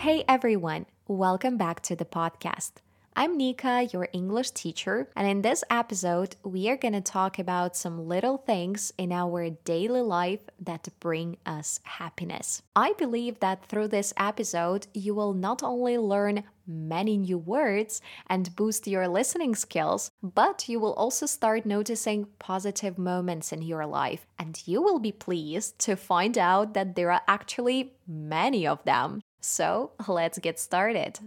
Hey everyone, welcome back to the podcast. I'm Nika, your English teacher, and in this episode, we are going to talk about some little things in our daily life that bring us happiness. I believe that through this episode, you will not only learn many new words and boost your listening skills, but you will also start noticing positive moments in your life. And you will be pleased to find out that there are actually many of them. So let's get started.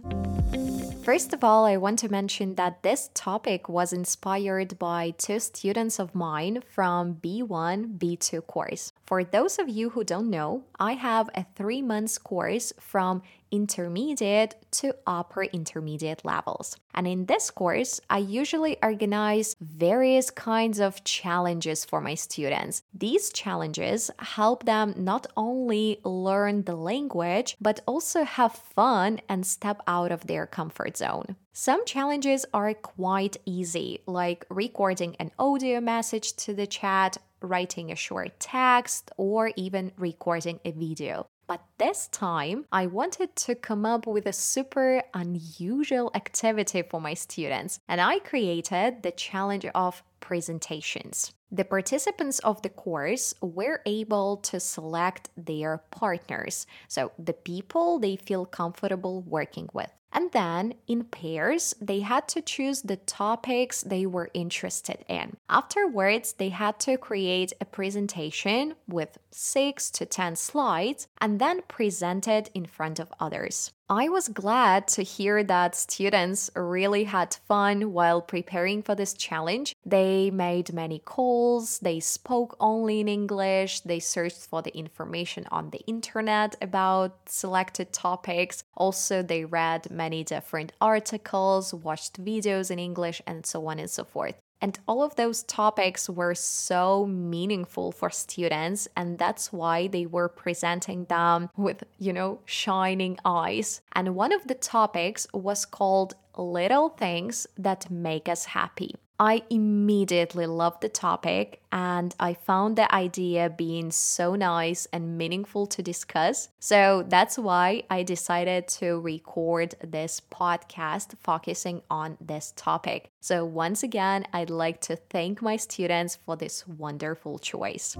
First of all, I want to mention that this topic was inspired by two students of mine from B1 B2 course. For those of you who don't know, I have a three months course from intermediate to upper intermediate levels. And in this course, I usually organize various kinds of challenges for my students. These challenges help them not only learn the language, but also have fun and step out of their comfort zone. Some challenges are quite easy, like recording an audio message to the chat, writing a short text, or even recording a video. But this time, I wanted to come up with a super unusual activity for my students, and I created the challenge of presentations. The participants of the course were able to select their partners, so the people they feel comfortable working with. And then in pairs, they had to choose the topics they were interested in. Afterwards, they had to create a presentation with six to 10 slides and then present it in front of others. I was glad to hear that students really had fun while preparing for this challenge. They made many calls, they spoke only in English, they searched for the information on the internet about selected topics. Also, they read many different articles, watched videos in English, and so on and so forth. And all of those topics were so meaningful for students, and that's why they were presenting them with, you know, shining eyes. And one of the topics was called Little Things That Make Us Happy. I immediately loved the topic and I found the idea being so nice and meaningful to discuss. So that's why I decided to record this podcast focusing on this topic. So, once again, I'd like to thank my students for this wonderful choice.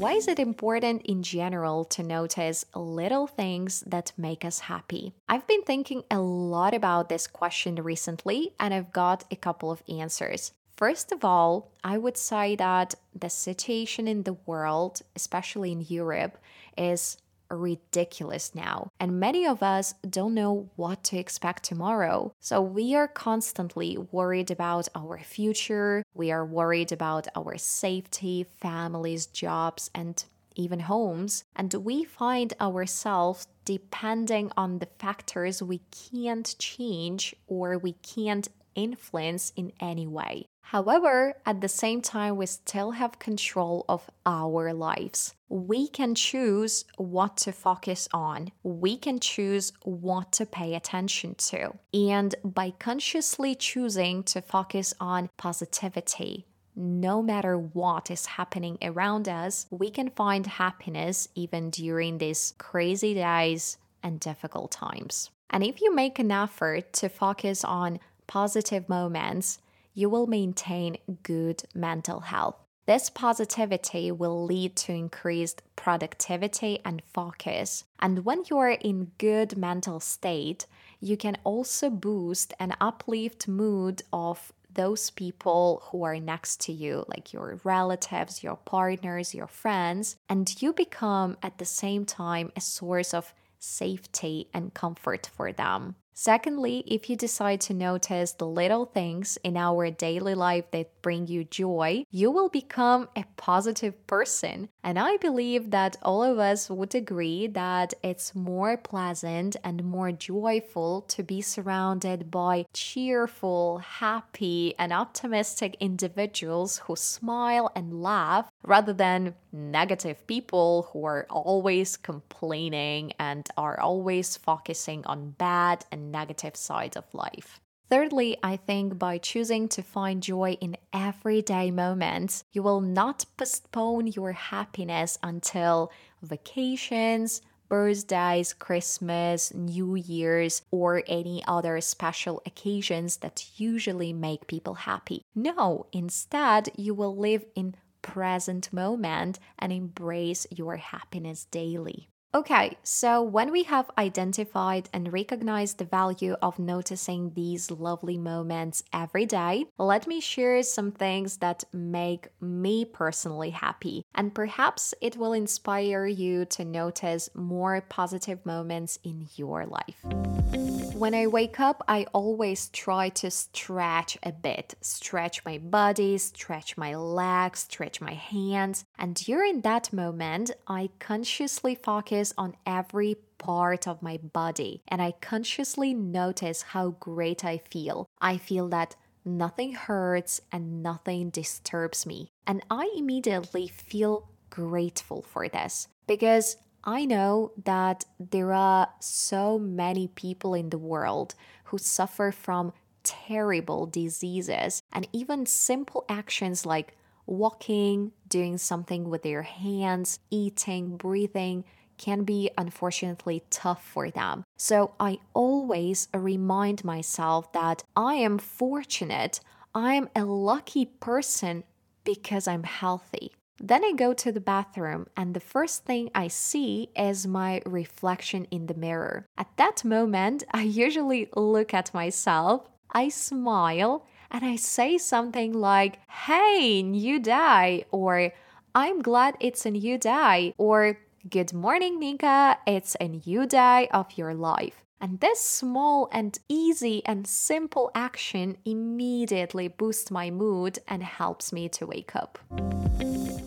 Why is it important in general to notice little things that make us happy? I've been thinking a lot about this question recently and I've got a couple of answers. First of all, I would say that the situation in the world, especially in Europe, is ridiculous now. And many of us don't know what to expect tomorrow. So we are constantly worried about our future. We are worried about our safety, families, jobs, and even homes. And we find ourselves depending on the factors we can't change or we can't influence in any way. However, at the same time, we still have control of our lives. We can choose what to focus on, we can choose what to pay attention to. And by consciously choosing to focus on positivity, no matter what is happening around us, we can find happiness even during these crazy days and difficult times. And if you make an effort to focus on positive moments, you will maintain good mental health. This positivity will lead to increased productivity and focus. And when you are in good mental state, you can also boost and uplift mood of those people who are next to you, like your relatives, your partners, your friends, and you become at the same time a source of safety and comfort for them. Secondly, if you decide to notice the little things in our daily life that bring you joy, you will become a positive person. And I believe that all of us would agree that it's more pleasant and more joyful to be surrounded by cheerful, happy, and optimistic individuals who smile and laugh rather than negative people who are always complaining and are always focusing on bad and negative sides of life. Thirdly, I think by choosing to find joy in everyday moments, you will not postpone your happiness until vacations, birthdays, Christmas, New Year's, or any other special occasions that usually make people happy. No, instead, you will live in present moment and embrace your happiness daily. Okay, so when we have identified and recognized the value of noticing these lovely moments every day, let me share some things that make me personally happy. And perhaps it will inspire you to notice more positive moments in your life. When I wake up, I always try to stretch a bit, stretch my body, stretch my legs, stretch my hands. And during that moment, I consciously focus on every part of my body and I consciously notice how great I feel. I feel that nothing hurts and nothing disturbs me. And I immediately feel grateful for this because I know that there are so many people in the world who suffer from terrible diseases, and even simple actions like walking, doing something with their hands, eating, breathing can be unfortunately tough for them. So I always remind myself that I am fortunate, I am a lucky person because I'm healthy. Then I go to the bathroom, and the first thing I see is my reflection in the mirror. At that moment, I usually look at myself, I smile, and I say something like, Hey, new day, or I'm glad it's a new day, or Good morning, Nika, it's a new day of your life. And this small and easy and simple action immediately boosts my mood and helps me to wake up.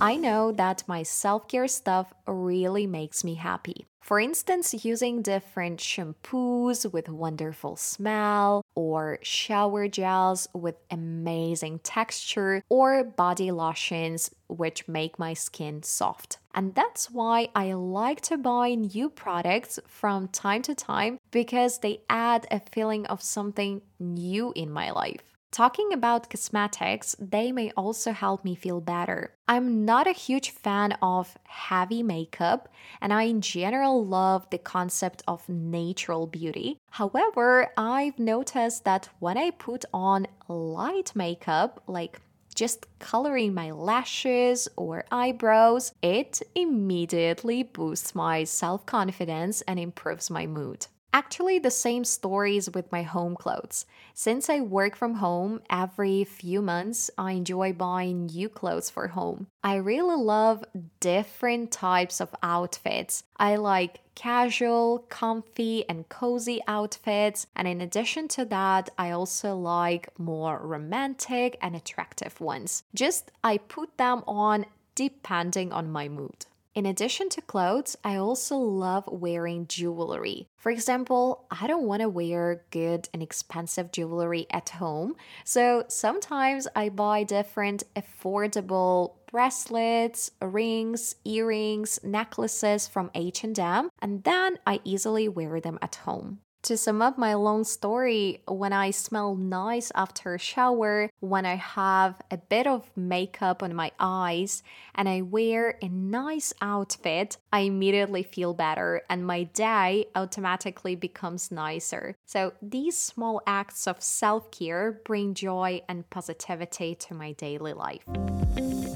I know that my self care stuff really makes me happy. For instance, using different shampoos with wonderful smell, or shower gels with amazing texture, or body lotions which make my skin soft. And that's why I like to buy new products from time to time because they add a feeling of something new in my life. Talking about cosmetics, they may also help me feel better. I'm not a huge fan of heavy makeup, and I in general love the concept of natural beauty. However, I've noticed that when I put on light makeup, like just coloring my lashes or eyebrows, it immediately boosts my self confidence and improves my mood. Actually, the same stories with my home clothes. Since I work from home every few months, I enjoy buying new clothes for home. I really love different types of outfits. I like casual, comfy, and cozy outfits. And in addition to that, I also like more romantic and attractive ones. Just I put them on depending on my mood. In addition to clothes, I also love wearing jewelry. For example, I don't want to wear good and expensive jewelry at home, so sometimes I buy different affordable bracelets, rings, earrings, necklaces from H&M, and then I easily wear them at home. To sum up my long story, when I smell nice after a shower, when I have a bit of makeup on my eyes, and I wear a nice outfit, I immediately feel better and my day automatically becomes nicer. So these small acts of self care bring joy and positivity to my daily life.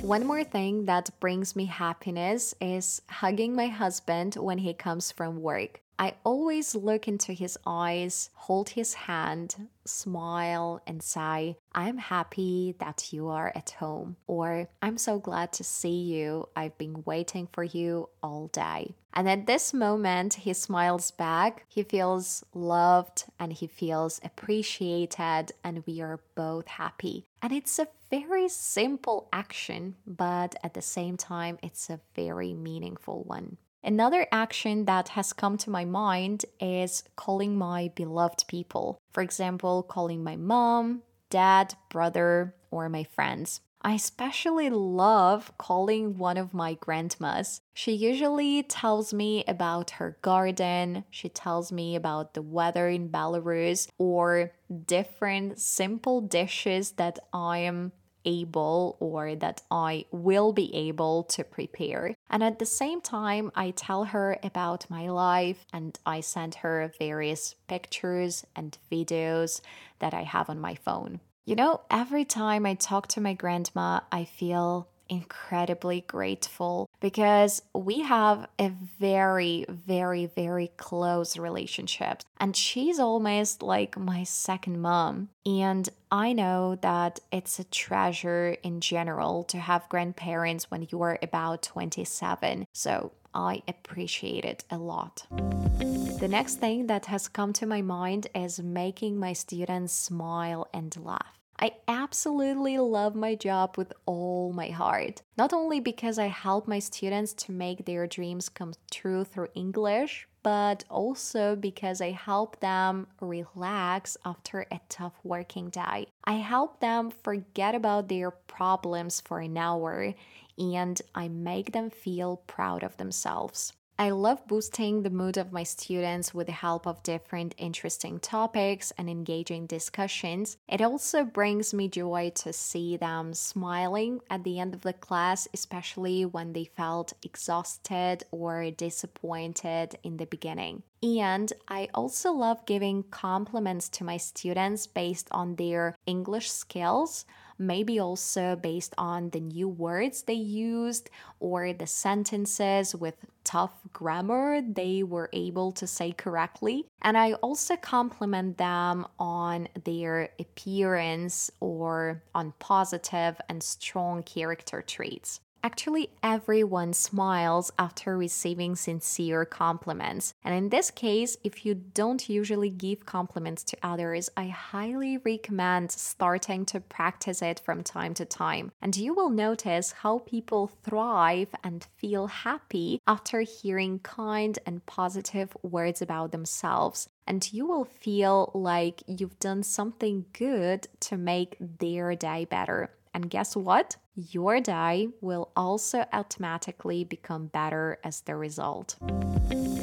One more thing that brings me happiness is hugging my husband when he comes from work. I always look into his eyes, hold his hand, smile, and say, I'm happy that you are at home, or I'm so glad to see you. I've been waiting for you all day. And at this moment, he smiles back, he feels loved, and he feels appreciated, and we are both happy. And it's a very simple action, but at the same time, it's a very meaningful one. Another action that has come to my mind is calling my beloved people. For example, calling my mom, dad, brother, or my friends. I especially love calling one of my grandmas. She usually tells me about her garden, she tells me about the weather in Belarus, or different simple dishes that I am able or that I will be able to prepare. And at the same time, I tell her about my life and I send her various pictures and videos that I have on my phone. You know, every time I talk to my grandma, I feel incredibly grateful because we have a very, very, very close relationship. And she's almost like my second mom. And I know that it's a treasure in general to have grandparents when you are about 27. So I appreciate it a lot. The next thing that has come to my mind is making my students smile and laugh. I absolutely love my job with all my heart. Not only because I help my students to make their dreams come true through English, but also because I help them relax after a tough working day. I help them forget about their problems for an hour and I make them feel proud of themselves. I love boosting the mood of my students with the help of different interesting topics and engaging discussions. It also brings me joy to see them smiling at the end of the class, especially when they felt exhausted or disappointed in the beginning. And I also love giving compliments to my students based on their English skills maybe also based on the new words they used or the sentences with tough grammar they were able to say correctly. And I also compliment them on their appearance or on positive and strong character traits. Actually, everyone smiles after receiving sincere compliments. And in this case, if you don't usually give compliments to others, I highly recommend starting to practice it from time to time. And you will notice how people thrive and feel happy after hearing kind and positive words about themselves and you will feel like you've done something good to make their day better. And guess what? Your day will also automatically become better as the result.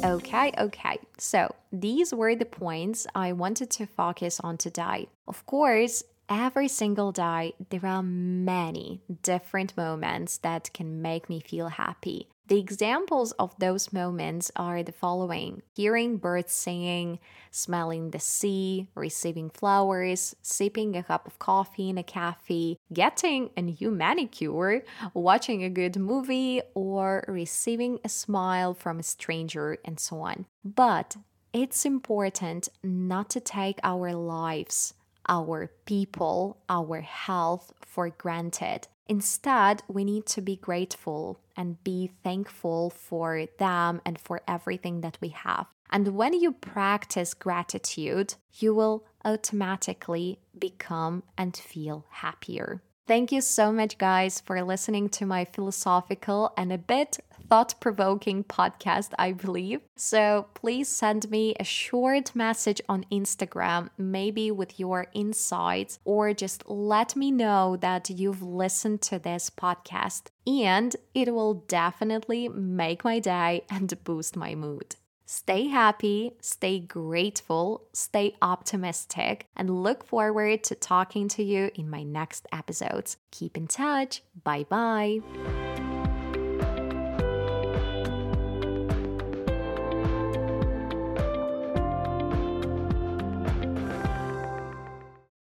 Okay, okay. So these were the points I wanted to focus on today. Of course, every single day, there are many different moments that can make me feel happy. The examples of those moments are the following hearing birds singing, smelling the sea, receiving flowers, sipping a cup of coffee in a cafe, getting a new manicure, watching a good movie, or receiving a smile from a stranger, and so on. But it's important not to take our lives, our people, our health for granted. Instead, we need to be grateful and be thankful for them and for everything that we have. And when you practice gratitude, you will automatically become and feel happier. Thank you so much, guys, for listening to my philosophical and a bit thought provoking podcast, I believe. So please send me a short message on Instagram, maybe with your insights, or just let me know that you've listened to this podcast. And it will definitely make my day and boost my mood. Stay happy, stay grateful, stay optimistic, and look forward to talking to you in my next episodes. Keep in touch. Bye bye.